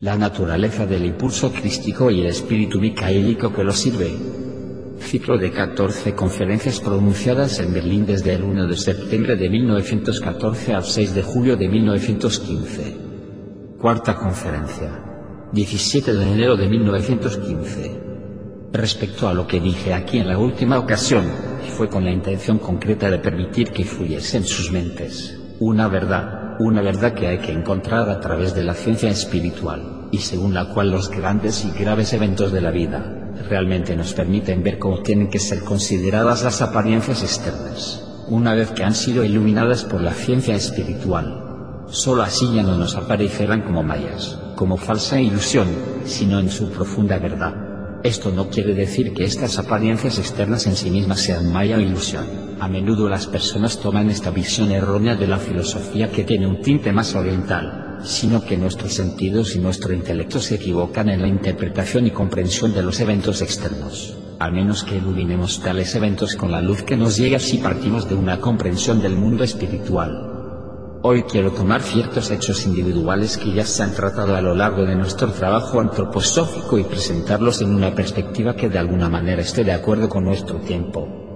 La naturaleza del impulso crístico y el espíritu micaélico que lo sirve. Ciclo de 14 conferencias pronunciadas en Berlín desde el 1 de septiembre de 1914 al 6 de julio de 1915. Cuarta conferencia. 17 de enero de 1915. Respecto a lo que dije aquí en la última ocasión, fue con la intención concreta de permitir que fluyese en sus mentes una verdad, una verdad que hay que encontrar a través de la ciencia espiritual, y según la cual los grandes y graves eventos de la vida, realmente nos permiten ver cómo tienen que ser consideradas las apariencias externas, una vez que han sido iluminadas por la ciencia espiritual. Solo así ya no nos aparecerán como mayas, como falsa ilusión, sino en su profunda verdad. Esto no quiere decir que estas apariencias externas en sí mismas sean maya o ilusión. A menudo las personas toman esta visión errónea de la filosofía que tiene un tinte más oriental, sino que nuestros sentidos y nuestro intelecto se equivocan en la interpretación y comprensión de los eventos externos. Al menos que iluminemos tales eventos con la luz que nos llega si partimos de una comprensión del mundo espiritual. Hoy quiero tomar ciertos hechos individuales que ya se han tratado a lo largo de nuestro trabajo antroposófico y presentarlos en una perspectiva que de alguna manera esté de acuerdo con nuestro tiempo.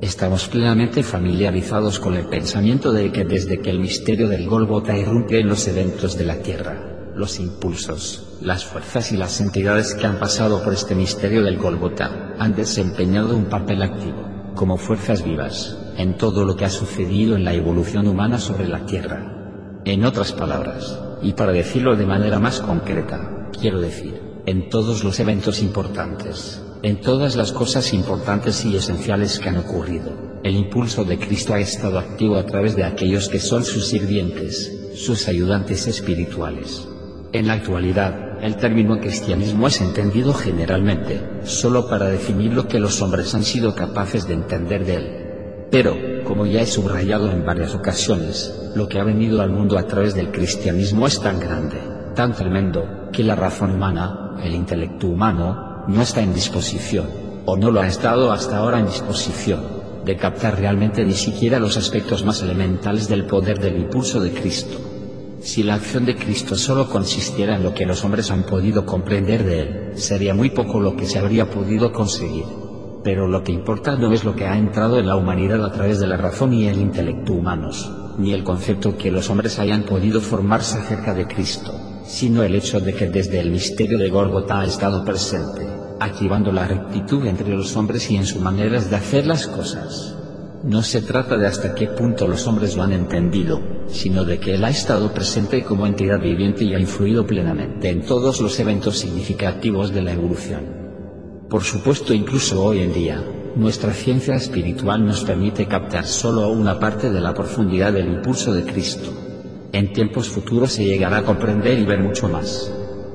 Estamos plenamente familiarizados con el pensamiento de que desde que el misterio del Golgota irrumpe en los eventos de la Tierra, los impulsos, las fuerzas y las entidades que han pasado por este misterio del Golgota han desempeñado un papel activo como fuerzas vivas, en todo lo que ha sucedido en la evolución humana sobre la Tierra. En otras palabras, y para decirlo de manera más concreta, quiero decir, en todos los eventos importantes, en todas las cosas importantes y esenciales que han ocurrido, el impulso de Cristo ha estado activo a través de aquellos que son sus sirvientes, sus ayudantes espirituales. En la actualidad, el término cristianismo es entendido generalmente, solo para definir lo que los hombres han sido capaces de entender de él. Pero, como ya he subrayado en varias ocasiones, lo que ha venido al mundo a través del cristianismo es tan grande, tan tremendo, que la razón humana, el intelecto humano, no está en disposición, o no lo ha estado hasta ahora en disposición, de captar realmente ni siquiera los aspectos más elementales del poder del impulso de Cristo. Si la acción de Cristo solo consistiera en lo que los hombres han podido comprender de Él, sería muy poco lo que se habría podido conseguir. Pero lo que importa no es lo que ha entrado en la humanidad a través de la razón y el intelecto humanos, ni el concepto que los hombres hayan podido formarse acerca de Cristo, sino el hecho de que desde el misterio de Gólgota ha estado presente, activando la rectitud entre los hombres y en sus maneras de hacer las cosas. No se trata de hasta qué punto los hombres lo han entendido, sino de que Él ha estado presente como entidad viviente y ha influido plenamente en todos los eventos significativos de la evolución. Por supuesto, incluso hoy en día, nuestra ciencia espiritual nos permite captar solo una parte de la profundidad del impulso de Cristo. En tiempos futuros se llegará a comprender y ver mucho más.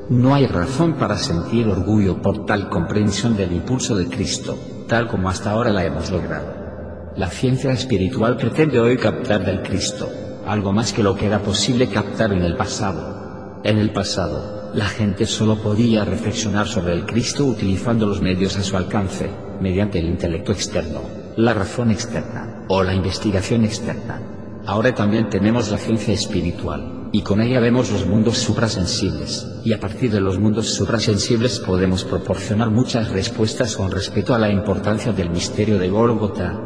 No hay razón para sentir orgullo por tal comprensión del impulso de Cristo, tal como hasta ahora la hemos logrado. La ciencia espiritual pretende hoy captar del Cristo, algo más que lo que era posible captar en el pasado. En el pasado, la gente solo podía reflexionar sobre el Cristo utilizando los medios a su alcance, mediante el intelecto externo, la razón externa, o la investigación externa. Ahora también tenemos la ciencia espiritual, y con ella vemos los mundos suprasensibles, y a partir de los mundos suprasensibles podemos proporcionar muchas respuestas con respecto a la importancia del misterio de Gólgota,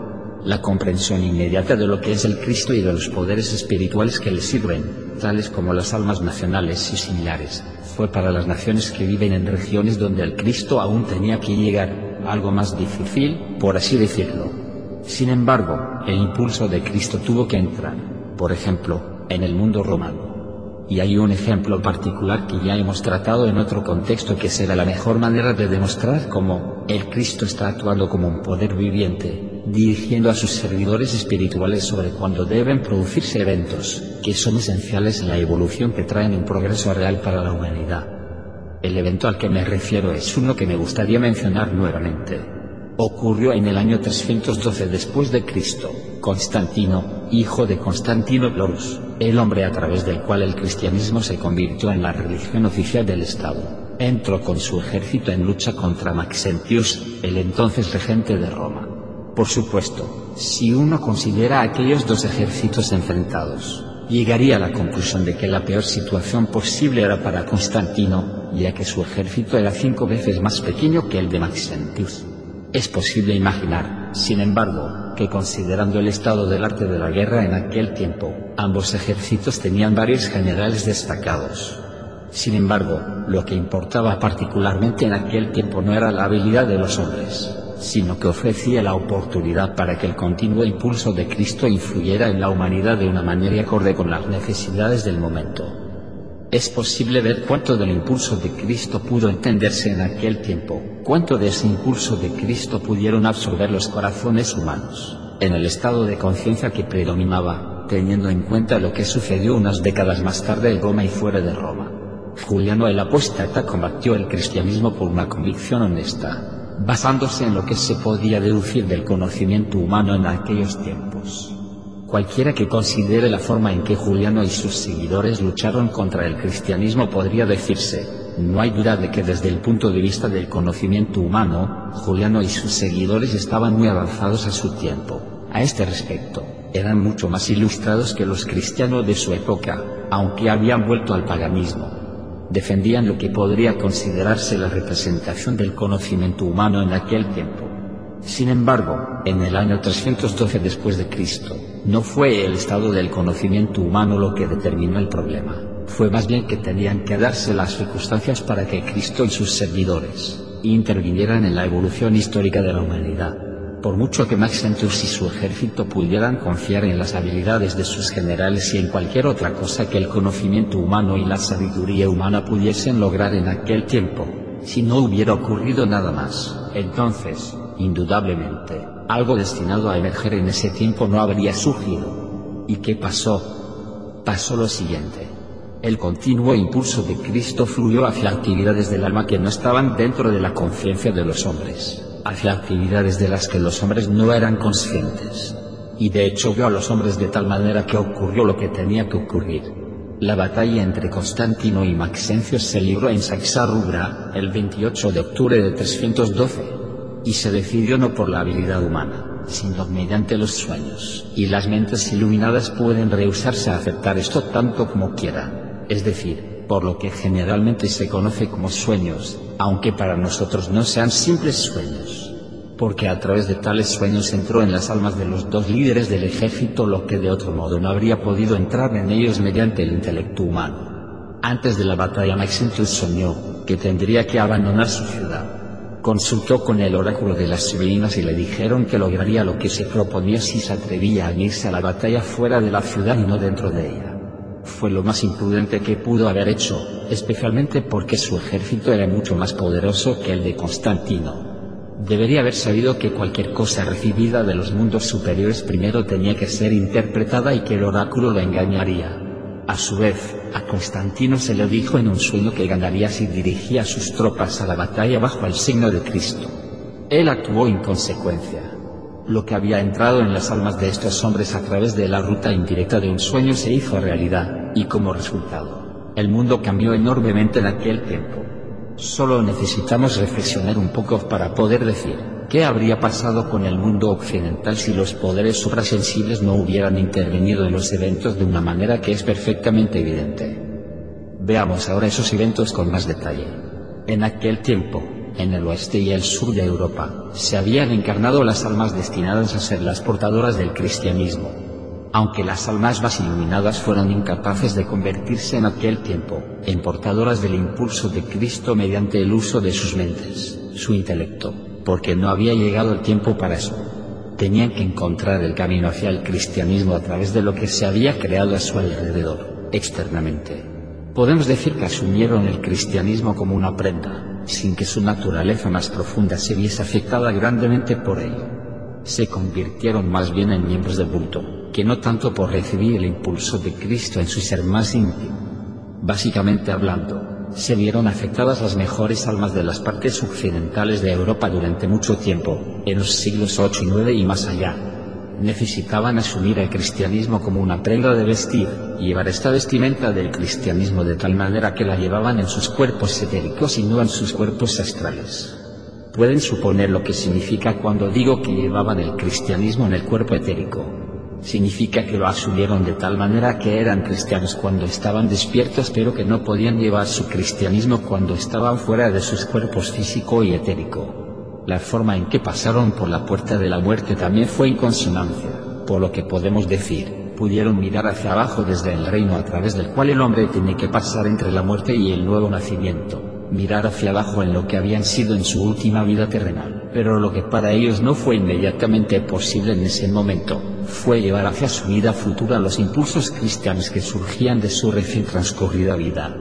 la comprensión inmediata de lo que es el Cristo y de los poderes espirituales que le sirven, tales como las almas nacionales y similares, fue para las naciones que viven en regiones donde el Cristo aún tenía que llegar, algo más difícil, por así decirlo. Sin embargo, el impulso de Cristo tuvo que entrar, por ejemplo, en el mundo romano. Y hay un ejemplo particular que ya hemos tratado en otro contexto que será la mejor manera de demostrar cómo el Cristo está actuando como un poder viviente, dirigiendo a sus servidores espirituales sobre cuándo deben producirse eventos, que son esenciales en la evolución que traen un progreso real para la humanidad. El evento al que me refiero es uno que me gustaría mencionar nuevamente. Ocurrió en el año 312 después de Cristo. Constantino, hijo de Constantino Glorus, el hombre a través del cual el cristianismo se convirtió en la religión oficial del Estado, entró con su ejército en lucha contra Maxentius, el entonces regente de Roma. Por supuesto, si uno considera aquellos dos ejércitos enfrentados, llegaría a la conclusión de que la peor situación posible era para Constantino, ya que su ejército era cinco veces más pequeño que el de Maxentius. Es posible imaginar, sin embargo, que considerando el estado del arte de la guerra en aquel tiempo, ambos ejércitos tenían varios generales destacados. Sin embargo, lo que importaba particularmente en aquel tiempo no era la habilidad de los hombres, sino que ofrecía la oportunidad para que el continuo impulso de Cristo influyera en la humanidad de una manera acorde con las necesidades del momento. Es posible ver cuánto del impulso de Cristo pudo entenderse en aquel tiempo, cuánto de ese impulso de Cristo pudieron absorber los corazones humanos, en el estado de conciencia que predominaba, teniendo en cuenta lo que sucedió unas décadas más tarde en Roma y fuera de Roma. Juliano el apóstata combatió el cristianismo por una convicción honesta, basándose en lo que se podía deducir del conocimiento humano en aquellos tiempos. Cualquiera que considere la forma en que Juliano y sus seguidores lucharon contra el cristianismo podría decirse, no hay duda de que desde el punto de vista del conocimiento humano, Juliano y sus seguidores estaban muy avanzados a su tiempo. A este respecto, eran mucho más ilustrados que los cristianos de su época, aunque habían vuelto al paganismo defendían lo que podría considerarse la representación del conocimiento humano en aquel tiempo. Sin embargo, en el año 312 después de Cristo, no fue el estado del conocimiento humano lo que determinó el problema, fue más bien que tenían que darse las circunstancias para que Cristo y sus servidores intervinieran en la evolución histórica de la humanidad. Por mucho que Maxentius y su ejército pudieran confiar en las habilidades de sus generales y en cualquier otra cosa que el conocimiento humano y la sabiduría humana pudiesen lograr en aquel tiempo, si no hubiera ocurrido nada más, entonces, indudablemente, algo destinado a emerger en ese tiempo no habría surgido. ¿Y qué pasó? Pasó lo siguiente. El continuo impulso de Cristo fluyó hacia actividades del alma que no estaban dentro de la conciencia de los hombres hacia actividades de las que los hombres no eran conscientes. Y de hecho vio a los hombres de tal manera que ocurrió lo que tenía que ocurrir. La batalla entre Constantino y Maxencio se libró en Saxarrubra, el 28 de octubre de 312, y se decidió no por la habilidad humana, sino mediante los sueños, y las mentes iluminadas pueden rehusarse a aceptar esto tanto como quieran, es decir, por lo que generalmente se conoce como sueños, aunque para nosotros no sean simples sueños. Porque a través de tales sueños entró en las almas de los dos líderes del ejército lo que de otro modo no habría podido entrar en ellos mediante el intelecto humano. Antes de la batalla Maxentius soñó que tendría que abandonar su ciudad. Consultó con el oráculo de las sibinas y le dijeron que lograría lo que se proponía si se atrevía a irse a la batalla fuera de la ciudad y no dentro de ella fue lo más imprudente que pudo haber hecho, especialmente porque su ejército era mucho más poderoso que el de Constantino. Debería haber sabido que cualquier cosa recibida de los mundos superiores primero tenía que ser interpretada y que el oráculo lo engañaría. A su vez, a Constantino se le dijo en un sueño que ganaría si dirigía sus tropas a la batalla bajo el signo de Cristo. Él actuó en consecuencia. Lo que había entrado en las almas de estos hombres a través de la ruta indirecta de un sueño se hizo realidad, y como resultado, el mundo cambió enormemente en aquel tiempo. Solo necesitamos reflexionar un poco para poder decir, ¿qué habría pasado con el mundo occidental si los poderes suprasensibles no hubieran intervenido en los eventos de una manera que es perfectamente evidente? Veamos ahora esos eventos con más detalle. En aquel tiempo, en el oeste y el sur de Europa, se habían encarnado las almas destinadas a ser las portadoras del cristianismo. Aunque las almas más iluminadas fueron incapaces de convertirse en aquel tiempo en portadoras del impulso de Cristo mediante el uso de sus mentes, su intelecto, porque no había llegado el tiempo para eso. Tenían que encontrar el camino hacia el cristianismo a través de lo que se había creado a su alrededor, externamente. Podemos decir que asumieron el cristianismo como una prenda, sin que su naturaleza más profunda se viese afectada grandemente por ello. se convirtieron más bien en miembros del culto, que no tanto por recibir el impulso de Cristo en su ser más íntimo. Básicamente hablando, se vieron afectadas las mejores almas de las partes occidentales de Europa durante mucho tiempo, en los siglos 8 y 9 y más allá. Necesitaban asumir el cristianismo como una prenda de vestir, llevar esta vestimenta del cristianismo de tal manera que la llevaban en sus cuerpos etéricos y no en sus cuerpos astrales. Pueden suponer lo que significa cuando digo que llevaban el cristianismo en el cuerpo etérico. Significa que lo asumieron de tal manera que eran cristianos cuando estaban despiertos pero que no podían llevar su cristianismo cuando estaban fuera de sus cuerpos físico y etérico. La forma en que pasaron por la puerta de la muerte también fue en consonancia, por lo que podemos decir, pudieron mirar hacia abajo desde el reino a través del cual el hombre tiene que pasar entre la muerte y el nuevo nacimiento mirar hacia abajo en lo que habían sido en su última vida terrenal, pero lo que para ellos no fue inmediatamente posible en ese momento, fue llevar hacia su vida futura los impulsos cristianos que surgían de su recién transcurrida vida.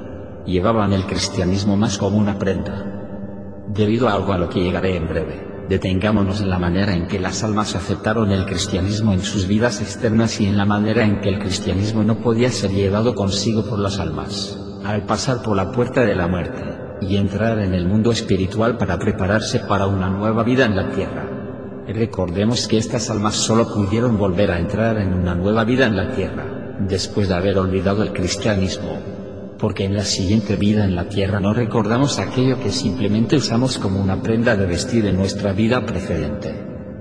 Llevaban el cristianismo más como una prenda. Debido a algo a lo que llegaré en breve, detengámonos en la manera en que las almas aceptaron el cristianismo en sus vidas externas y en la manera en que el cristianismo no podía ser llevado consigo por las almas, al pasar por la puerta de la muerte, y entrar en el mundo espiritual para prepararse para una nueva vida en la tierra. Recordemos que estas almas solo pudieron volver a entrar en una nueva vida en la tierra, después de haber olvidado el cristianismo. Porque en la siguiente vida en la tierra no recordamos aquello que simplemente usamos como una prenda de vestir en nuestra vida precedente.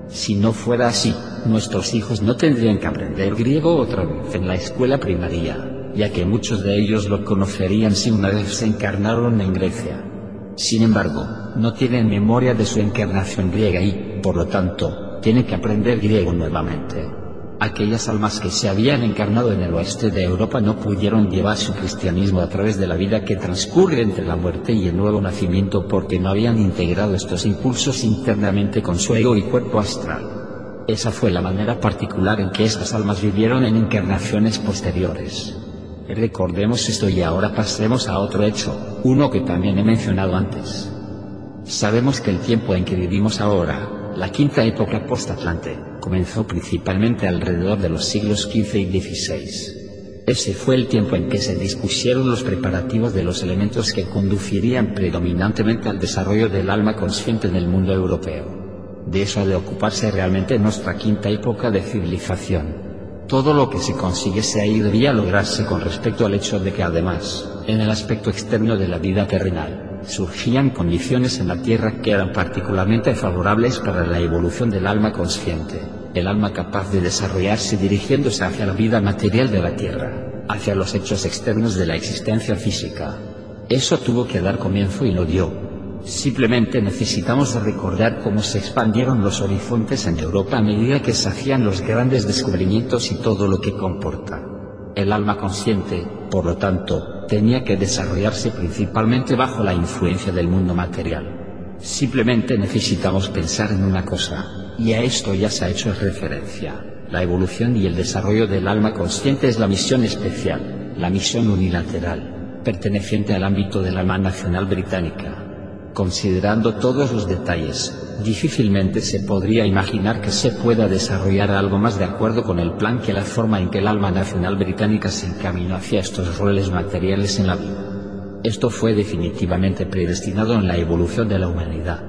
Si no fuera así, nuestros hijos no tendrían que aprender griego otra vez en la escuela primaria, ya que muchos de ellos lo conocerían si una vez se encarnaron en Grecia. Sin embargo, no tienen memoria de su encarnación griega y, por lo tanto, tienen que aprender griego nuevamente. Aquellas almas que se habían encarnado en el oeste de Europa no pudieron llevar su cristianismo a través de la vida que transcurre entre la muerte y el nuevo nacimiento porque no habían integrado estos impulsos internamente con su ego y cuerpo astral. Esa fue la manera particular en que estas almas vivieron en encarnaciones posteriores. Recordemos esto y ahora pasemos a otro hecho, uno que también he mencionado antes. Sabemos que el tiempo en que vivimos ahora, la quinta época post-Atlante, comenzó principalmente alrededor de los siglos XV y XVI. Ese fue el tiempo en que se dispusieron los preparativos de los elementos que conducirían predominantemente al desarrollo del alma consciente en el mundo europeo. De eso ha de ocuparse realmente nuestra quinta época de civilización. Todo lo que se consiguiese ahí debía lograrse con respecto al hecho de que además, en el aspecto externo de la vida terrenal, surgían condiciones en la Tierra que eran particularmente favorables para la evolución del alma consciente, el alma capaz de desarrollarse dirigiéndose hacia la vida material de la Tierra, hacia los hechos externos de la existencia física. Eso tuvo que dar comienzo y lo dio, Simplemente necesitamos recordar cómo se expandieron los horizontes en Europa a medida que se hacían los grandes descubrimientos y todo lo que comporta. El alma consciente, por lo tanto, tenía que desarrollarse principalmente bajo la influencia del mundo material. Simplemente necesitamos pensar en una cosa, y a esto ya se ha hecho referencia. La evolución y el desarrollo del alma consciente es la misión especial, la misión unilateral, perteneciente al ámbito de la alma nacional británica Considerando todos los detalles, difícilmente se podría imaginar que se pueda desarrollar algo más de acuerdo con el plan que la forma en que el alma nacional británica se encaminó hacia estos roles materiales en la vida. Esto fue definitivamente predestinado en la evolución de la humanidad.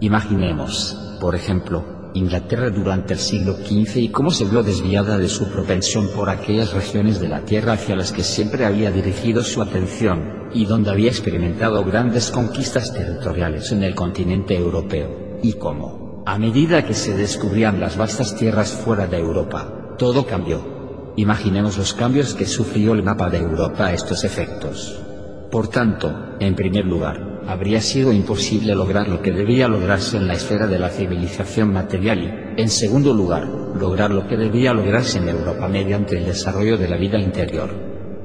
Imaginemos, por ejemplo, Inglaterra durante el siglo XV y cómo se vio desviada de su propensión por aquellas regiones de la tierra hacia las que siempre había dirigido su atención, y donde había experimentado grandes conquistas territoriales en el continente europeo, y cómo, a medida que se descubrían las vastas tierras fuera de Europa, todo cambió. Imaginemos los cambios que sufrió el mapa de Europa a estos efectos. Por tanto, en primer lugar, habría sido imposible lograr lo que debía lograrse en la esfera de la civilización material y, en segundo lugar, lograr lo que debía lograrse en Europa mediante el desarrollo de la vida interior.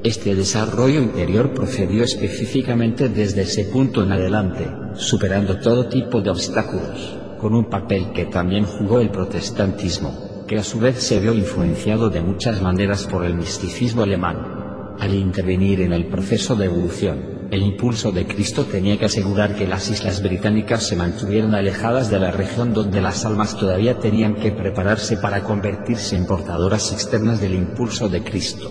Este desarrollo interior procedió específicamente desde ese punto en adelante, superando todo tipo de obstáculos, con un papel que también jugó el protestantismo, que a su vez se vio influenciado de muchas maneras por el misticismo alemán. Al intervenir en el proceso de evolución, El impulso de Cristo tenía que asegurar que las islas británicas se mantuvieran alejadas de la región donde las almas todavía tenían que prepararse para convertirse en portadoras externas del impulso de Cristo.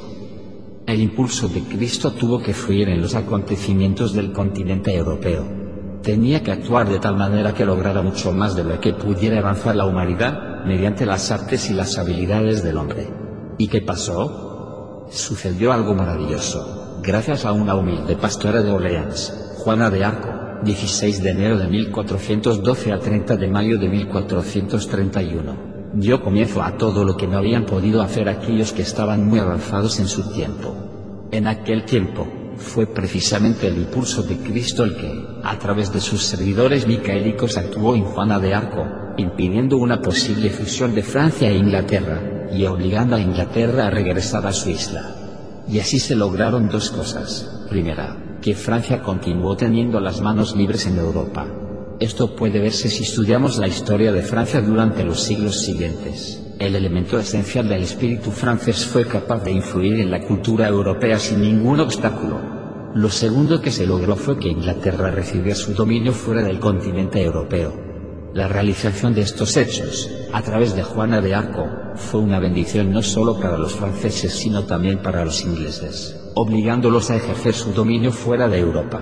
El impulso de Cristo tuvo que fluir en los acontecimientos del continente europeo. Tenía que actuar de tal manera que lograra mucho más de lo que pudiera avanzar la humanidad mediante las artes y las habilidades del hombre. ¿Y qué pasó? Sucedió algo maravilloso gracias a una humilde pastora de Orleans, Juana de Arco, 16 de enero de 1412 a 30 de mayo de 1431. Dio comienzo a todo lo que no habían podido hacer aquellos que estaban muy avanzados en su tiempo. En aquel tiempo, fue precisamente el impulso de Cristo el que, a través de sus servidores micaélicos, actuó en Juana de Arco, impidiendo una posible fusión de Francia e Inglaterra, y obligando a Inglaterra a regresar a su isla. Y así se lograron dos cosas. Primera, que Francia continuó teniendo las manos libres en Europa. Esto puede verse si estudiamos la historia de Francia durante los siglos siguientes. El elemento esencial del espíritu francés fue capaz de influir en la cultura europea sin ningún obstáculo. Lo segundo que se logró fue que Inglaterra recibiera su dominio fuera del continente europeo. La realización de estos hechos, a través de Juana de Arco, fue una bendición no solo para los franceses sino también para los ingleses, obligándolos a ejercer su dominio fuera de Europa.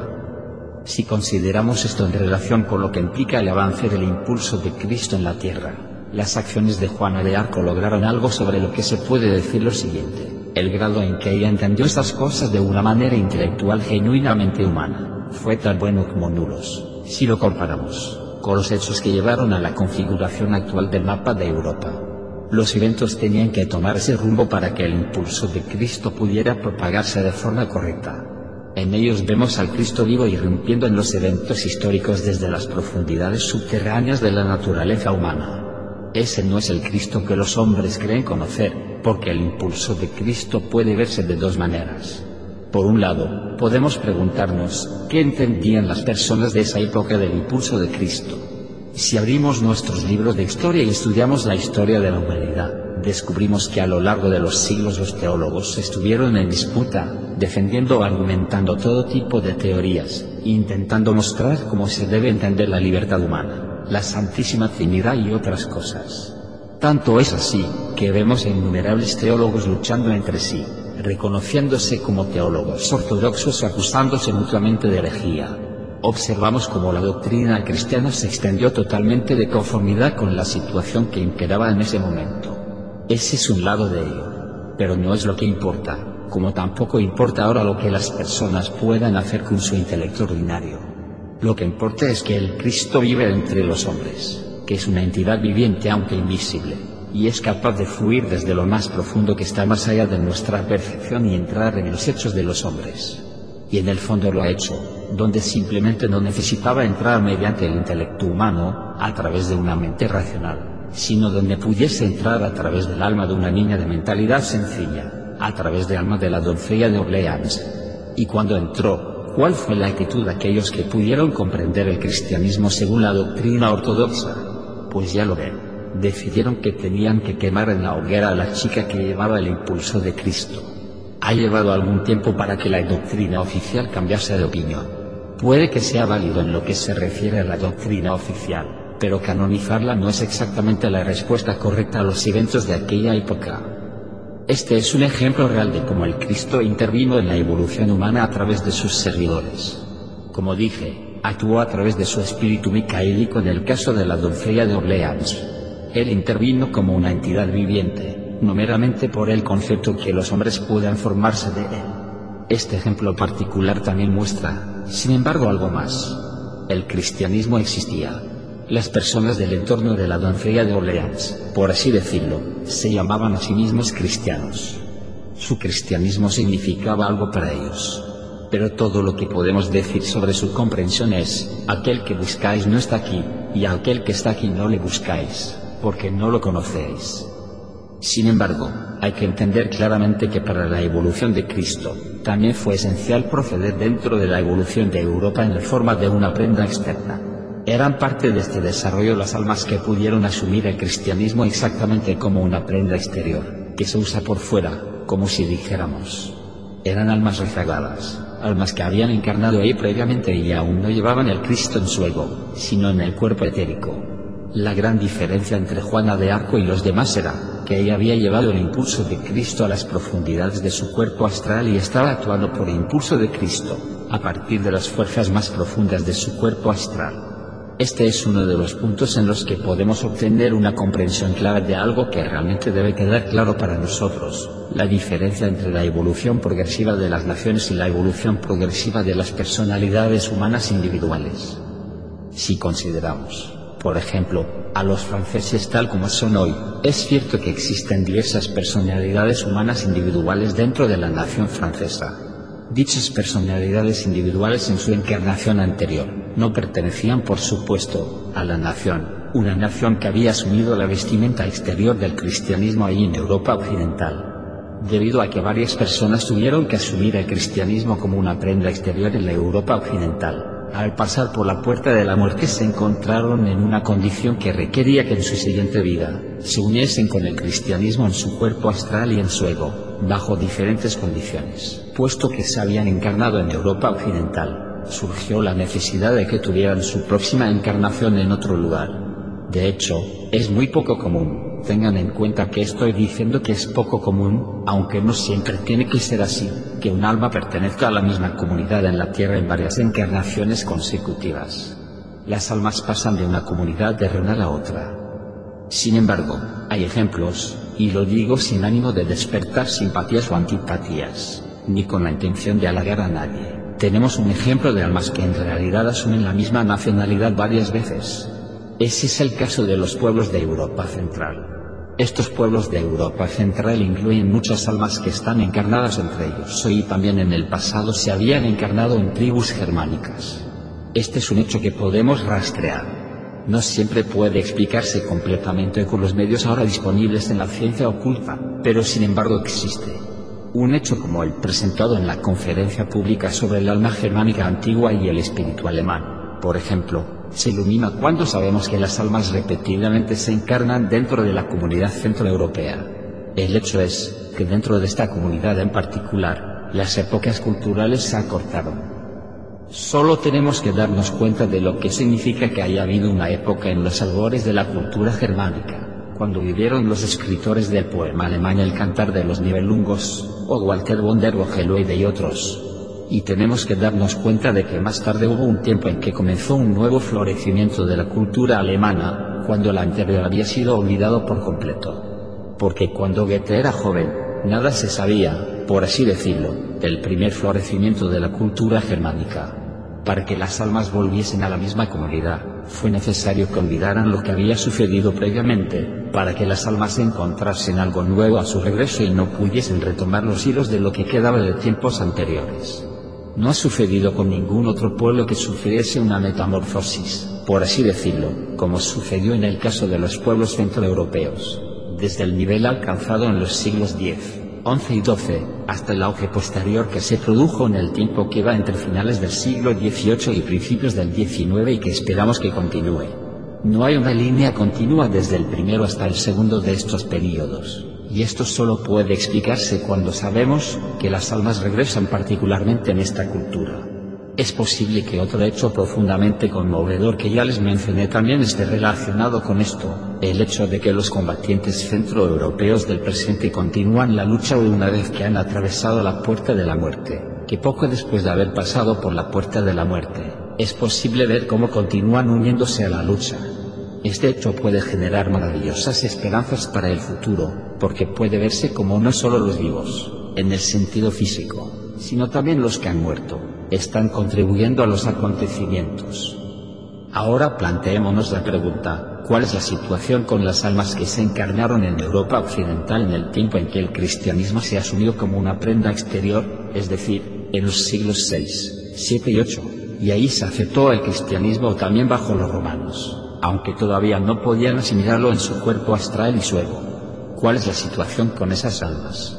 Si consideramos esto en relación con lo que implica el avance del impulso de Cristo en la tierra, las acciones de Juana de Arco lograron algo sobre lo que se puede decir lo siguiente. El grado en que ella entendió estas cosas de una manera intelectual genuinamente humana, fue tan bueno como nulos, si lo comparamos los hechos que llevaron a la configuración actual del mapa de Europa. Los eventos tenían que tomar ese rumbo para que el impulso de Cristo pudiera propagarse de forma correcta. En ellos vemos al Cristo vivo irrumpiendo en los eventos históricos desde las profundidades subterráneas de la naturaleza humana. Ese no es el Cristo que los hombres creen conocer, porque el impulso de Cristo puede verse de dos maneras. Por un lado, podemos preguntarnos, ¿qué entendían las personas de esa época del impulso de Cristo? Si abrimos nuestros libros de historia y estudiamos la historia de la humanidad, descubrimos que a lo largo de los siglos los teólogos estuvieron en disputa, defendiendo o argumentando todo tipo de teorías, intentando mostrar cómo se debe entender la libertad humana, la Santísima Trinidad y otras cosas. Tanto es así, que vemos innumerables teólogos luchando entre sí, reconociéndose como teólogos ortodoxos acusándose mutuamente de herejía. Observamos cómo la doctrina cristiana se extendió totalmente de conformidad con la situación que imperaba en ese momento. Ese es un lado de ello. Pero no es lo que importa, como tampoco importa ahora lo que las personas puedan hacer con su intelecto ordinario. Lo que importa es que el Cristo vive entre los hombres, que es una entidad viviente aunque invisible y es capaz de fluir desde lo más profundo que está más allá de nuestra percepción y entrar en los hechos de los hombres. Y en el fondo lo ha hecho, donde simplemente no necesitaba entrar mediante el intelecto humano, a través de una mente racional, sino donde pudiese entrar a través del alma de una niña de mentalidad sencilla, a través del alma de la doncella de Orleans. Y cuando entró, ¿cuál fue la actitud de aquellos que pudieron comprender el cristianismo según la doctrina ortodoxa? Pues ya lo ven decidieron que tenían que quemar en la hoguera a la chica que llevaba el impulso de Cristo. Ha llevado algún tiempo para que la doctrina oficial cambiase de opinión. Puede que sea válido en lo que se refiere a la doctrina oficial, pero canonizarla no es exactamente la respuesta correcta a los eventos de aquella época. Este es un ejemplo real de cómo el Cristo intervino en la evolución humana a través de sus servidores. Como dije, actuó a través de su espíritu micaélico en el caso de la doncella de Orleans. Él intervino como una entidad viviente, no meramente por el concepto que los hombres puedan formarse de él. Este ejemplo particular también muestra, sin embargo, algo más. El cristianismo existía. Las personas del entorno de la doncella de Orleans, por así decirlo, se llamaban a sí mismos cristianos. Su cristianismo significaba algo para ellos. Pero todo lo que podemos decir sobre su comprensión es, aquel que buscáis no está aquí, y aquel que está aquí no le buscáis porque no lo conocéis. Sin embargo, hay que entender claramente que para la evolución de Cristo, también fue esencial proceder dentro de la evolución de Europa en la forma de una prenda externa. Eran parte de este desarrollo las almas que pudieron asumir el cristianismo exactamente como una prenda exterior, que se usa por fuera, como si dijéramos. Eran almas rezagadas, almas que habían encarnado ahí previamente y aún no llevaban el Cristo en su ego, sino en el cuerpo etérico. La gran diferencia entre Juana de Arco y los demás era, que ella había llevado el impulso de Cristo a las profundidades de su cuerpo astral y estaba actuando por impulso de Cristo, a partir de las fuerzas más profundas de su cuerpo astral. Este es uno de los puntos en los que podemos obtener una comprensión clara de algo que realmente debe quedar claro para nosotros, la diferencia entre la evolución progresiva de las naciones y la evolución progresiva de las personalidades humanas individuales. Si consideramos, por ejemplo, a los franceses tal como son hoy, es cierto que existen diversas personalidades humanas individuales dentro de la nación francesa, Dichas personalidades individuales en su encarnación anterior no pertenecían por supuesto a la nación, una nación que había asumido la vestimenta exterior del cristianismo ahí en Europa occidental. Debido a que varias personas tuvieron que asumir el cristianismo como una prenda exterior en la Europa occidental, al pasar por la puerta de la muerte se encontraron en una condición que requería que en su siguiente vida se uniesen con el cristianismo en su cuerpo astral y en su ego, bajo diferentes condiciones. Puesto que se habían encarnado en Europa occidental, surgió la necesidad de que tuvieran su próxima encarnación en otro lugar. De hecho, es muy poco común, tengan en cuenta que estoy diciendo que es poco común, aunque no siempre tiene que ser así, que un alma pertenezca a la misma comunidad en la Tierra en varias encarnaciones consecutivas. Las almas pasan de una comunidad terrenal a otra. Sin embargo, hay ejemplos, y lo digo sin ánimo de despertar simpatías o antipatías, ni con la intención de halagar a nadie. Tenemos un ejemplo de almas que en realidad asumen la misma nacionalidad varias veces. Ese es el caso de los pueblos de Europa Central. Estos pueblos de Europa Central incluyen muchas almas que están encarnadas entre ellos y también en el pasado se habían encarnado en tribus germánicas. Este es un hecho que podemos rastrear no siempre puede explicarse completamente con los medios ahora disponibles en la ciencia oculta, pero sin embargo existe. Un hecho como el presentado en la conferencia pública sobre el alma germánica antigua y el espíritu alemán, por ejemplo, se ilumina cuando sabemos que las almas repetidamente se encarnan dentro de la comunidad centroeuropea. El hecho es que dentro de esta comunidad en particular, las épocas culturales se acortaron Solo tenemos que darnos cuenta de lo que significa que haya habido una época en los albores de la cultura germánica, cuando vivieron los escritores del poema alemán El cantar de los Nibelungos, o Walter von der Vogeloide y otros. Y tenemos que darnos cuenta de que más tarde hubo un tiempo en que comenzó un nuevo florecimiento de la cultura alemana, cuando la anterior había sido olvidado por completo. Porque cuando Goethe era joven, nada se sabía, por así decirlo, del primer florecimiento de la cultura germánica. Para que las almas volviesen a la misma comunidad, fue necesario que olvidaran lo que había sucedido previamente, para que las almas encontrasen algo nuevo a su regreso y no pudiesen retomar los hilos de lo que quedaba de tiempos anteriores. No ha sucedido con ningún otro pueblo que sufriese una metamorfosis, por así decirlo, como sucedió en el caso de los pueblos centroeuropeos, desde el nivel alcanzado en los siglos X, 11 y 12, hasta el auge posterior que se produjo en el tiempo que va entre finales del siglo XVIII y principios del XIX y que esperamos que continúe. No hay una línea continua desde el primero hasta el segundo de estos períodos, y esto solo puede explicarse cuando sabemos que las almas regresan particularmente en esta cultura. Es posible que otro hecho profundamente conmovedor que ya les mencioné también esté relacionado con esto, el hecho de que los combatientes centroeuropeos del presente continúan la lucha una vez que han atravesado la puerta de la muerte, que poco después de haber pasado por la puerta de la muerte, es posible ver cómo continúan uniéndose a la lucha. Este hecho puede generar maravillosas esperanzas para el futuro, porque puede verse como no solo los vivos, en el sentido físico, sino también los que han muerto, están contribuyendo a los acontecimientos. Ahora planteémonos la pregunta, ¿cuál es la situación con las almas que se encarnaron en Europa occidental en el tiempo en que el cristianismo se asumió como una prenda exterior, es decir, en los siglos 6, 7 y 8? Y ahí se aceptó el cristianismo también bajo los romanos, aunque todavía no podían asimilarlo en su cuerpo astral y su ego. ¿Cuál es la situación con esas almas?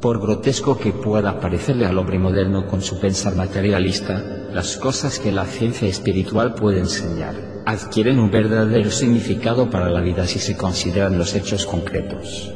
Por grotesco que pueda parecerle al hombre moderno con su pensar materialista, las cosas que la ciencia espiritual puede enseñar, adquieren un verdadero significado para la vida si se consideran los hechos concretos.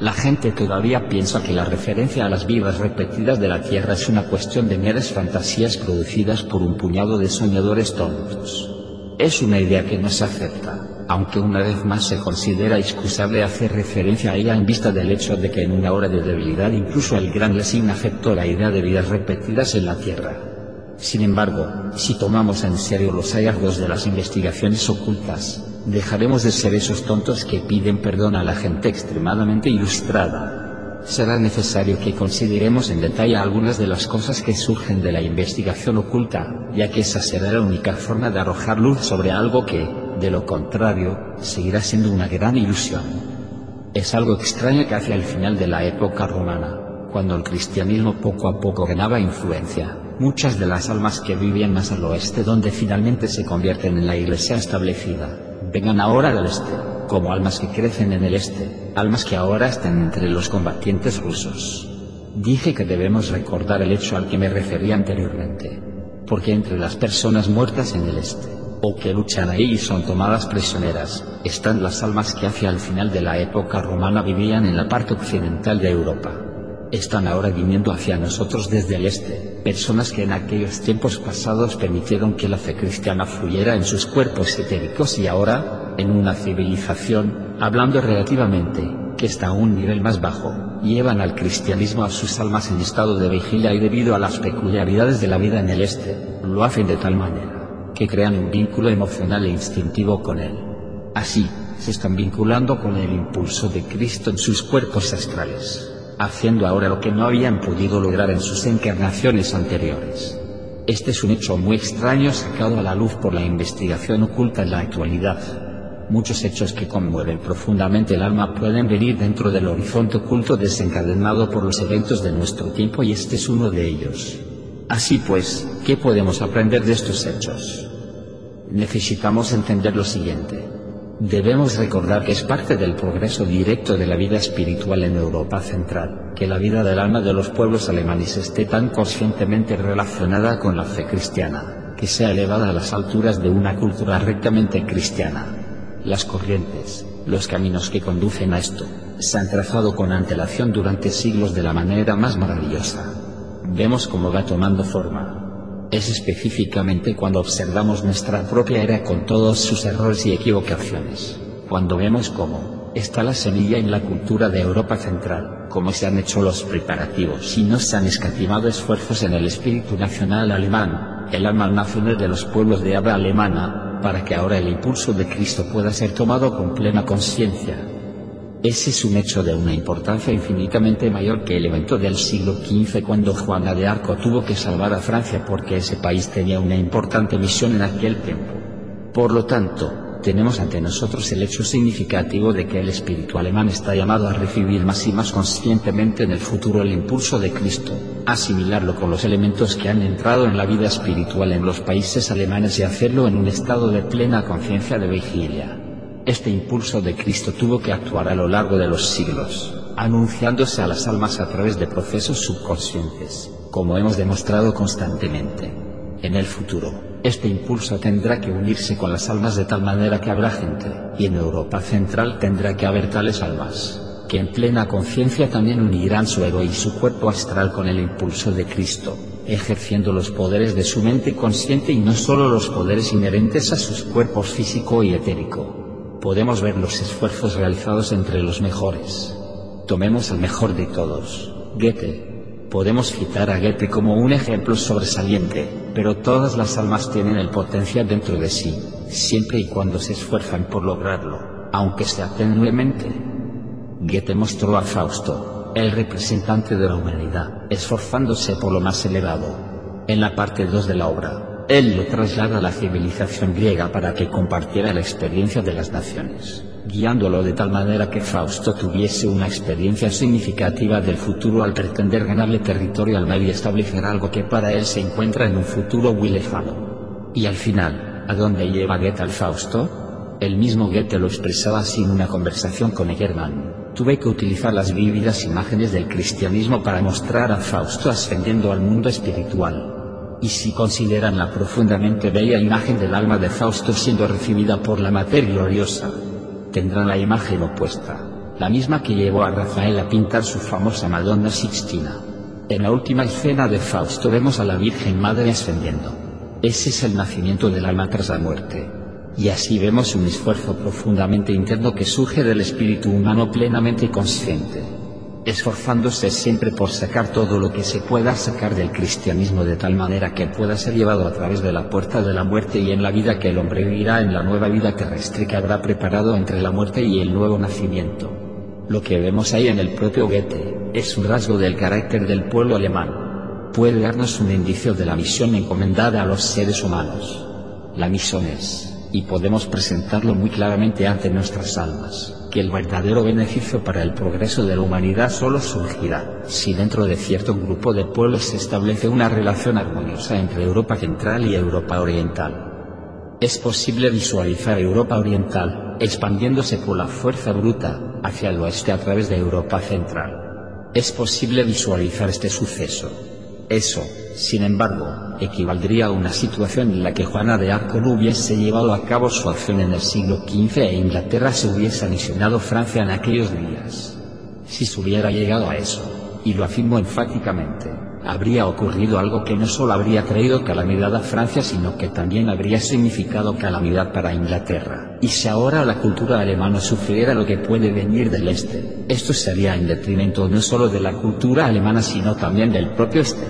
La gente todavía piensa que la referencia a las vidas repetidas de la Tierra es una cuestión de meras fantasías producidas por un puñado de soñadores tontos. Es una idea que no se acepta, aunque una vez más se considera excusable hacer referencia a ella en vista del hecho de que en una hora de debilidad incluso el gran Lessing aceptó la idea de vidas repetidas en la Tierra. Sin embargo, si tomamos en serio los hallazgos de las investigaciones ocultas, dejaremos de ser esos tontos que piden perdón a la gente extremadamente ilustrada. Será necesario que consideremos en detalle algunas de las cosas que surgen de la investigación oculta, ya que esa será la única forma de arrojar luz sobre algo que, de lo contrario, seguirá siendo una gran ilusión. Es algo extraño que hacia el final de la época romana, cuando el cristianismo poco a poco ganaba influencia, muchas de las almas que vivían más al oeste donde finalmente se convierten en la iglesia establecida, vengan ahora del este, como almas que crecen en el este, almas que ahora están entre los combatientes rusos. Dije que debemos recordar el hecho al que me refería anteriormente, porque entre las personas muertas en el este, o que luchan ahí y son tomadas prisioneras, están las almas que hacia el final de la época romana vivían en la parte occidental de Europa. Están ahora viniendo hacia nosotros desde el este, personas que en aquellos tiempos pasados permitieron que la fe cristiana fluyera en sus cuerpos etéricos y ahora, en una civilización, hablando relativamente, que está a un nivel más bajo, llevan al cristianismo a sus almas en estado de vigilia y debido a las peculiaridades de la vida en el este, lo hacen de tal manera que crean un vínculo emocional e instintivo con él. Así, se están vinculando con el impulso de Cristo en sus cuerpos astrales, haciendo ahora lo que no habían podido lograr en sus encarnaciones anteriores. Este es un hecho muy extraño sacado a la luz por la investigación oculta en la actualidad. Muchos hechos que conmueven profundamente el alma pueden venir dentro del horizonte oculto desencadenado por los eventos de nuestro tiempo y este es uno de ellos. Así pues, ¿qué podemos aprender de estos hechos? Necesitamos entender lo siguiente. Debemos recordar que es parte del progreso directo de la vida espiritual en Europa Central, que la vida del alma de los pueblos alemanes esté tan conscientemente relacionada con la fe cristiana, que sea elevada a las alturas de una cultura rectamente cristiana. Las corrientes, los caminos que conducen a esto, se han trazado con antelación durante siglos de la manera más maravillosa vemos cómo va tomando forma. Es específicamente cuando observamos nuestra propia era con todos sus errores y equivocaciones, cuando vemos cómo está la semilla en la cultura de Europa Central, cómo se han hecho los preparativos y no se han escatimado esfuerzos en el espíritu nacional alemán, el alma nacional de los pueblos de habla alemana, para que ahora el impulso de Cristo pueda ser tomado con plena conciencia, ese es un hecho de una importancia infinitamente mayor que el evento del siglo XV cuando Juana de Arco tuvo que salvar a Francia porque ese país tenía una importante misión en aquel tiempo. Por lo tanto, tenemos ante nosotros el hecho significativo de que el espíritu alemán está llamado a recibir más y más conscientemente en el futuro el impulso de Cristo, asimilarlo con los elementos que han entrado en la vida espiritual en los países alemanes y hacerlo en un estado de plena conciencia de vigilia. Este impulso de Cristo tuvo que actuar a lo largo de los siglos, anunciándose a las almas a través de procesos subconscientes, como hemos demostrado constantemente. En el futuro, este impulso tendrá que unirse con las almas de tal manera que habrá gente, y en Europa Central tendrá que haber tales almas, que en plena conciencia también unirán su ego y su cuerpo astral con el impulso de Cristo, ejerciendo los poderes de su mente consciente y no solo los poderes inherentes a sus cuerpos físico y etérico podemos ver los esfuerzos realizados entre los mejores. Tomemos al mejor de todos, Goethe. Podemos citar a Goethe como un ejemplo sobresaliente, pero todas las almas tienen el potencial dentro de sí, siempre y cuando se esfuerzan por lograrlo, aunque sea tenuemente. Goethe mostró a Fausto, el representante de la humanidad, esforzándose por lo más elevado. En la parte 2 de la obra, él lo traslada a la civilización griega para que compartiera la experiencia de las naciones, guiándolo de tal manera que Fausto tuviese una experiencia significativa del futuro al pretender ganarle territorio al mal y establecer algo que para él se encuentra en un futuro muy lejano. Y al final, ¿a dónde lleva Goethe al Fausto? El mismo Goethe lo expresaba así en una conversación con Egerman. Tuve que utilizar las vívidas imágenes del cristianismo para mostrar a Fausto ascendiendo al mundo espiritual y si consideran la profundamente bella imagen del alma de Fausto siendo recibida por la materia gloriosa, tendrán la imagen opuesta, la misma que llevó a Rafael a pintar su famosa Madonna Sixtina. En la última escena de Fausto vemos a la Virgen Madre ascendiendo. Ese es el nacimiento del alma tras la muerte. Y así vemos un esfuerzo profundamente interno que surge del espíritu humano plenamente consciente, esforzándose siempre por sacar todo lo que se pueda sacar del cristianismo de tal manera que pueda ser llevado a través de la puerta de la muerte y en la vida que el hombre vivirá en la nueva vida terrestre que habrá preparado entre la muerte y el nuevo nacimiento. Lo que vemos ahí en el propio Goethe, es un rasgo del carácter del pueblo alemán. Puede darnos un indicio de la misión encomendada a los seres humanos. La misión es, y podemos presentarlo muy claramente ante nuestras almas, que el verdadero beneficio para el progreso de la humanidad solo surgirá si dentro de cierto grupo de pueblos se establece una relación armoniosa entre Europa Central y Europa Oriental. Es posible visualizar Europa Oriental, expandiéndose por la fuerza bruta, hacia el oeste a través de Europa Central. Es posible visualizar este suceso. Eso, sin embargo, equivaldría a una situación en la que Juana de Arco no hubiese llevado a cabo su acción en el siglo XV e Inglaterra se hubiese anexionado Francia en aquellos días. Si se hubiera llegado a eso, y lo afirmo enfáticamente, habría ocurrido algo que no solo habría traído calamidad a Francia, sino que también habría significado calamidad para Inglaterra. Y si ahora la cultura alemana sufriera lo que puede venir del este, esto sería en detrimento no solo de la cultura alemana, sino también del propio este.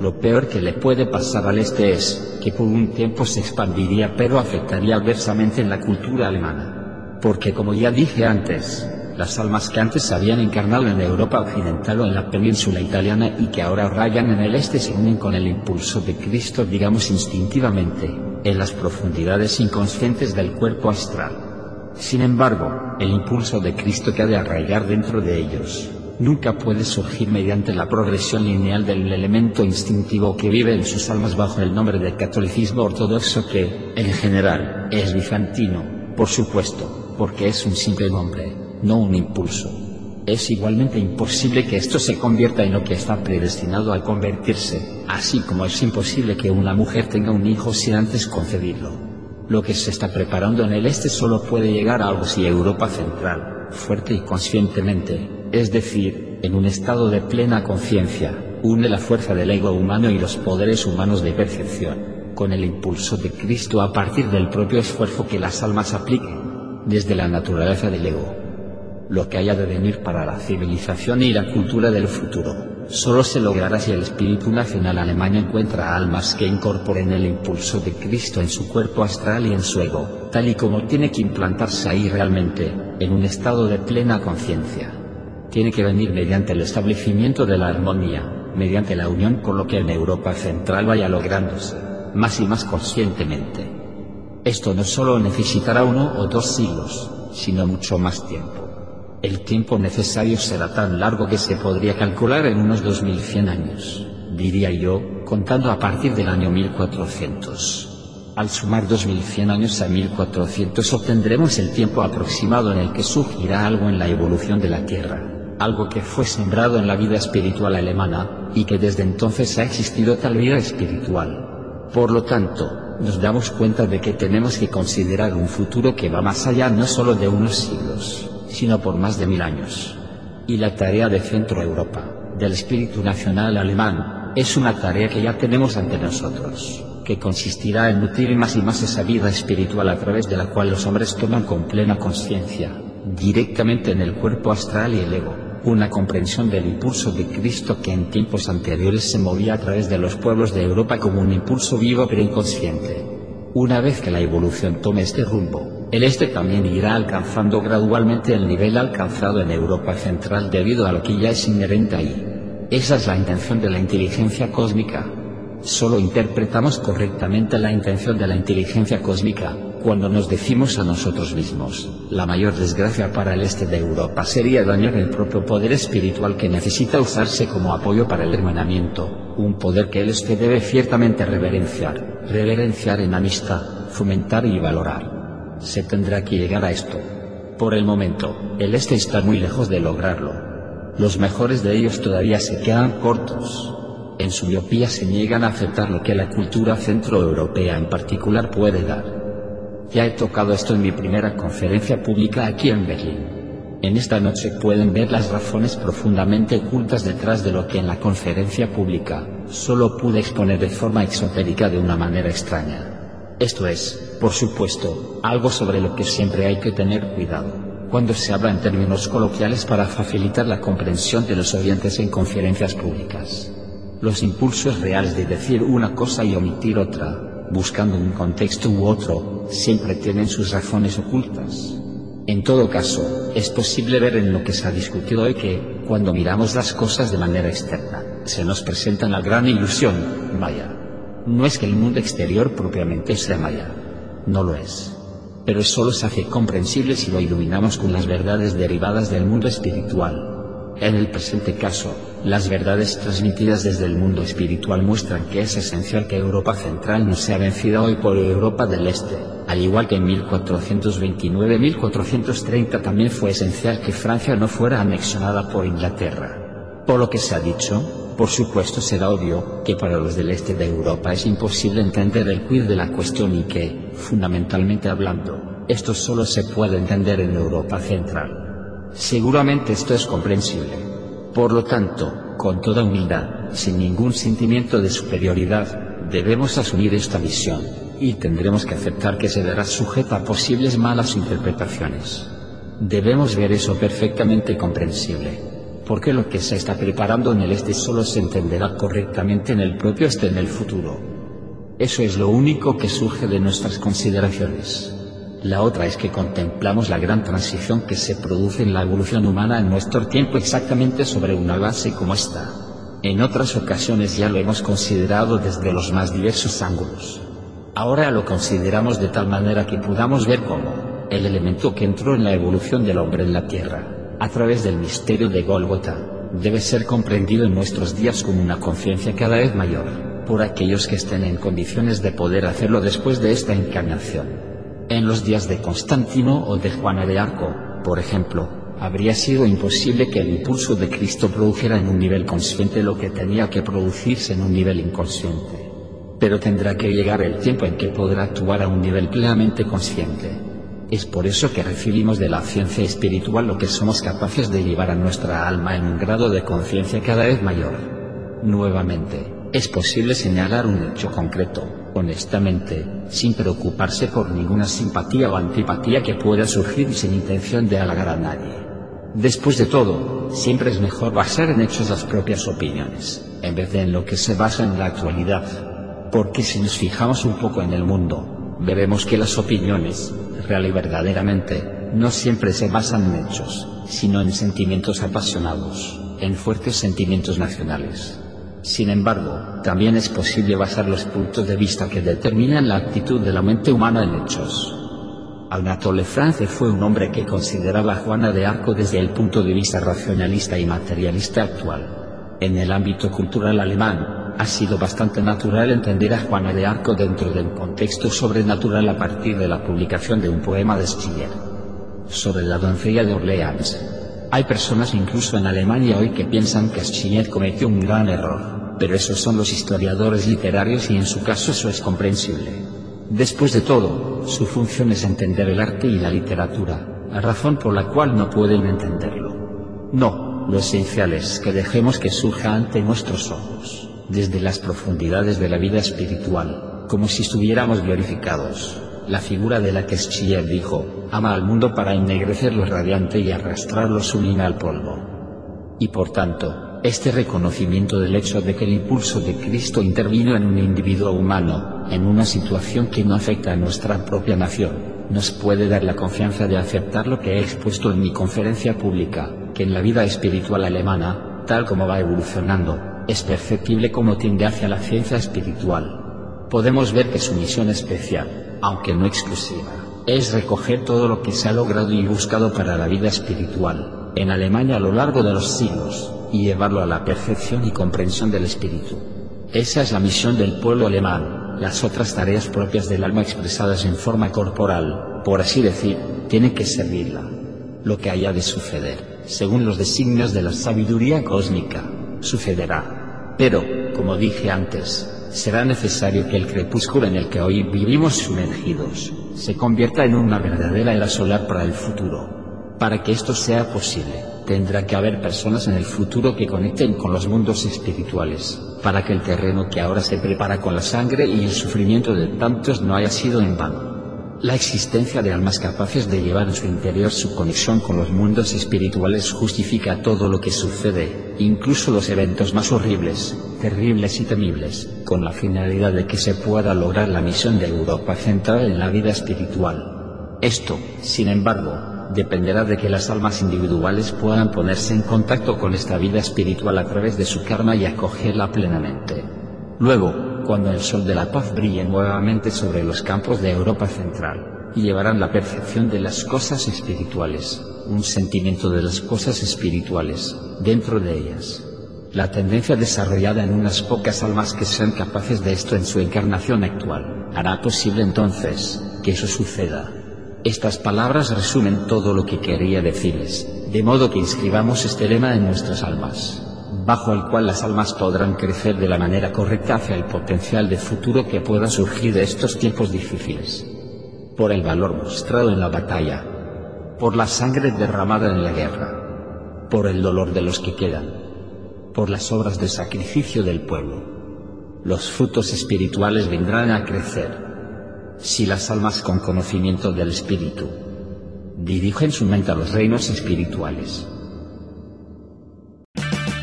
Lo peor que le puede pasar al este es, que por un tiempo se expandiría pero afectaría adversamente en la cultura alemana. Porque como ya dije antes, las almas que antes habían encarnado en Europa occidental o en la península italiana y que ahora rayan en el este se unen con el impulso de Cristo, digamos instintivamente, en las profundidades inconscientes del cuerpo astral. Sin embargo, el impulso de Cristo que ha de arraigar dentro de ellos, nunca puede surgir mediante la progresión lineal del elemento instintivo que vive en sus almas bajo el nombre del catolicismo ortodoxo que, en general, es bizantino, por supuesto, porque es un simple nombre no un impulso. Es igualmente imposible que esto se convierta en lo que está predestinado a convertirse, así como es imposible que una mujer tenga un hijo sin antes concebirlo. Lo que se está preparando en el este solo puede llegar a algo si Europa Central, fuerte y conscientemente, es decir, en un estado de plena conciencia, une la fuerza del ego humano y los poderes humanos de percepción, con el impulso de Cristo a partir del propio esfuerzo que las almas apliquen, desde la naturaleza del ego lo que haya de venir para la civilización y la cultura del futuro. Solo se logrará si el espíritu nacional alemán encuentra almas que incorporen el impulso de Cristo en su cuerpo astral y en su ego, tal y como tiene que implantarse ahí realmente, en un estado de plena conciencia. Tiene que venir mediante el establecimiento de la armonía, mediante la unión con lo que en Europa Central vaya lográndose, más y más conscientemente. Esto no solo necesitará uno o dos siglos, sino mucho más tiempo. El tiempo necesario será tan largo que se podría calcular en unos 2100 años, diría yo, contando a partir del año 1400. Al sumar 2100 años a 1400 obtendremos el tiempo aproximado en el que surgirá algo en la evolución de la Tierra, algo que fue sembrado en la vida espiritual alemana, y que desde entonces ha existido tal vida espiritual. Por lo tanto, nos damos cuenta de que tenemos que considerar un futuro que va más allá no solo de unos siglos, sino por más de mil años. Y la tarea de Centro Europa, del espíritu nacional alemán, es una tarea que ya tenemos ante nosotros, que consistirá en nutrir más y más esa vida espiritual a través de la cual los hombres toman con plena conciencia, directamente en el cuerpo astral y el ego, una comprensión del impulso de Cristo que en tiempos anteriores se movía a través de los pueblos de Europa como un impulso vivo pero inconsciente. Una vez que la evolución tome este rumbo, el este también irá alcanzando gradualmente el nivel alcanzado en Europa Central debido a lo que ya es inherente ahí. Esa es la intención de la inteligencia cósmica. Solo interpretamos correctamente la intención de la inteligencia cósmica, cuando nos decimos a nosotros mismos, la mayor desgracia para el este de Europa sería dañar el propio poder espiritual que necesita usarse como apoyo para el hermanamiento, un poder que el este debe ciertamente reverenciar, reverenciar en amistad, fomentar y valorar se tendrá que llegar a esto. Por el momento, el este está muy lejos de lograrlo. Los mejores de ellos todavía se quedan cortos. En su miopía se niegan a aceptar lo que la cultura centroeuropea en particular puede dar. Ya he tocado esto en mi primera conferencia pública aquí en Berlín. En esta noche pueden ver las razones profundamente ocultas detrás de lo que en la conferencia pública solo pude exponer de forma exotérica de una manera extraña. Esto es, por supuesto, algo sobre lo que siempre hay que tener cuidado cuando se habla en términos coloquiales para facilitar la comprensión de los oyentes en conferencias públicas. Los impulsos reales de decir una cosa y omitir otra, buscando un contexto u otro, siempre tienen sus razones ocultas. En todo caso, es posible ver en lo que se ha discutido hoy que, cuando miramos las cosas de manera externa, se nos presenta la gran ilusión, Maya. No es que el mundo exterior propiamente sea Maya. No lo es. Pero solo se hace comprensible si lo iluminamos con las verdades derivadas del mundo espiritual, en el presente caso, las verdades transmitidas desde el mundo espiritual muestran que es esencial que Europa Central no sea vencida hoy por Europa del Este, al igual que en 1429-1430 también fue esencial que Francia no fuera anexionada por Inglaterra. Por lo que se ha dicho, por supuesto será obvio que para los del este de Europa es imposible entender el quid de la cuestión y que, fundamentalmente hablando, esto solo se puede entender en Europa Central. Seguramente esto es comprensible. Por lo tanto, con toda humildad, sin ningún sentimiento de superioridad, debemos asumir esta visión, y tendremos que aceptar que se verá sujeta a posibles malas interpretaciones. Debemos ver eso perfectamente comprensible, porque lo que se está preparando en el este solo se entenderá correctamente en el propio este en el futuro. Eso es lo único que surge de nuestras consideraciones. La otra es que contemplamos la gran transición que se produce en la evolución humana en nuestro tiempo exactamente sobre una base como esta. En otras ocasiones ya lo hemos considerado desde los más diversos ángulos. Ahora lo consideramos de tal manera que podamos ver cómo el elemento que entró en la evolución del hombre en la Tierra, a través del misterio de Golgota, debe ser comprendido en nuestros días con una conciencia cada vez mayor, por aquellos que estén en condiciones de poder hacerlo después de esta encarnación. En los días de Constantino o de Juana de Arco, por ejemplo, habría sido imposible que el impulso de Cristo produjera en un nivel consciente lo que tenía que producirse en un nivel inconsciente. Pero tendrá que llegar el tiempo en que podrá actuar a un nivel plenamente consciente. Es por eso que recibimos de la ciencia espiritual lo que somos capaces de llevar a nuestra alma en un grado de conciencia cada vez mayor. Nuevamente, es posible señalar un hecho concreto, honestamente, sin preocuparse por ninguna simpatía o antipatía que pueda surgir y sin intención de halagar a nadie. Después de todo, siempre es mejor basar en hechos las propias opiniones, en vez de en lo que se basa en la actualidad. Porque si nos fijamos un poco en el mundo, veremos que las opiniones, real y verdaderamente, no siempre se basan en hechos, sino en sentimientos apasionados, en fuertes sentimientos nacionales. Sin embargo, también es posible basar los puntos de vista que determinan la actitud de la mente humana en hechos. Anatole France fue un hombre que consideraba a Juana de Arco desde el punto de vista racionalista y materialista actual. En el ámbito cultural alemán, ha sido bastante natural entender a Juana de Arco dentro del contexto sobrenatural a partir de la publicación de un poema de Schiller sobre la doncella de Orleans. Hay personas incluso en Alemania hoy que piensan que Schiller cometió un gran error pero esos son los historiadores literarios y en su caso eso es comprensible. Después de todo, su función es entender el arte y la literatura, la razón por la cual no pueden entenderlo. No, lo esencial es que dejemos que surja ante nuestros ojos, desde las profundidades de la vida espiritual, como si estuviéramos glorificados. La figura de la que Schiller dijo, ama al mundo para ennegrecer lo radiante y arrastrar lo sublime al polvo. Y por tanto, este reconocimiento del hecho de que el impulso de Cristo intervino en un individuo humano, en una situación que no afecta a nuestra propia nación, nos puede dar la confianza de aceptar lo que he expuesto en mi conferencia pública, que en la vida espiritual alemana, tal como va evolucionando, es perceptible como tiende hacia la ciencia espiritual. Podemos ver que su misión especial, aunque no exclusiva, es recoger todo lo que se ha logrado y buscado para la vida espiritual, en Alemania a lo largo de los siglos, y llevarlo a la perfección y comprensión del espíritu. Esa es la misión del pueblo alemán. Las otras tareas propias del alma expresadas en forma corporal, por así decir, tienen que servirla. Lo que haya de suceder, según los designios de la sabiduría cósmica, sucederá. Pero, como dije antes, será necesario que el crepúsculo en el que hoy vivimos sumergidos, se convierta en una verdadera era solar para el futuro. Para que esto sea posible, tendrá que haber personas en el futuro que conecten con los mundos espirituales, para que el terreno que ahora se prepara con la sangre y el sufrimiento de tantos no haya sido en vano. La existencia de almas capaces de llevar en su interior su conexión con los mundos espirituales justifica todo lo que sucede, incluso los eventos más horribles, terribles y temibles, con la finalidad de que se pueda lograr la misión de Europa central en la vida espiritual. Esto, sin embargo, dependerá de que las almas individuales puedan ponerse en contacto con esta vida espiritual a través de su karma y acogerla plenamente. Luego, cuando el sol de la paz brille nuevamente sobre los campos de Europa Central, y llevarán la percepción de las cosas espirituales, un sentimiento de las cosas espirituales, dentro de ellas. La tendencia desarrollada en unas pocas almas que sean capaces de esto en su encarnación actual, hará posible entonces que eso suceda. Estas palabras resumen todo lo que quería decirles, de modo que inscribamos este lema en nuestras almas bajo el cual las almas podrán crecer de la manera correcta hacia el potencial de futuro que pueda surgir de estos tiempos difíciles. Por el valor mostrado en la batalla, por la sangre derramada en la guerra, por el dolor de los que quedan, por las obras de sacrificio del pueblo. Los frutos espirituales vendrán a crecer si las almas con conocimiento del espíritu dirigen su mente a los reinos espirituales.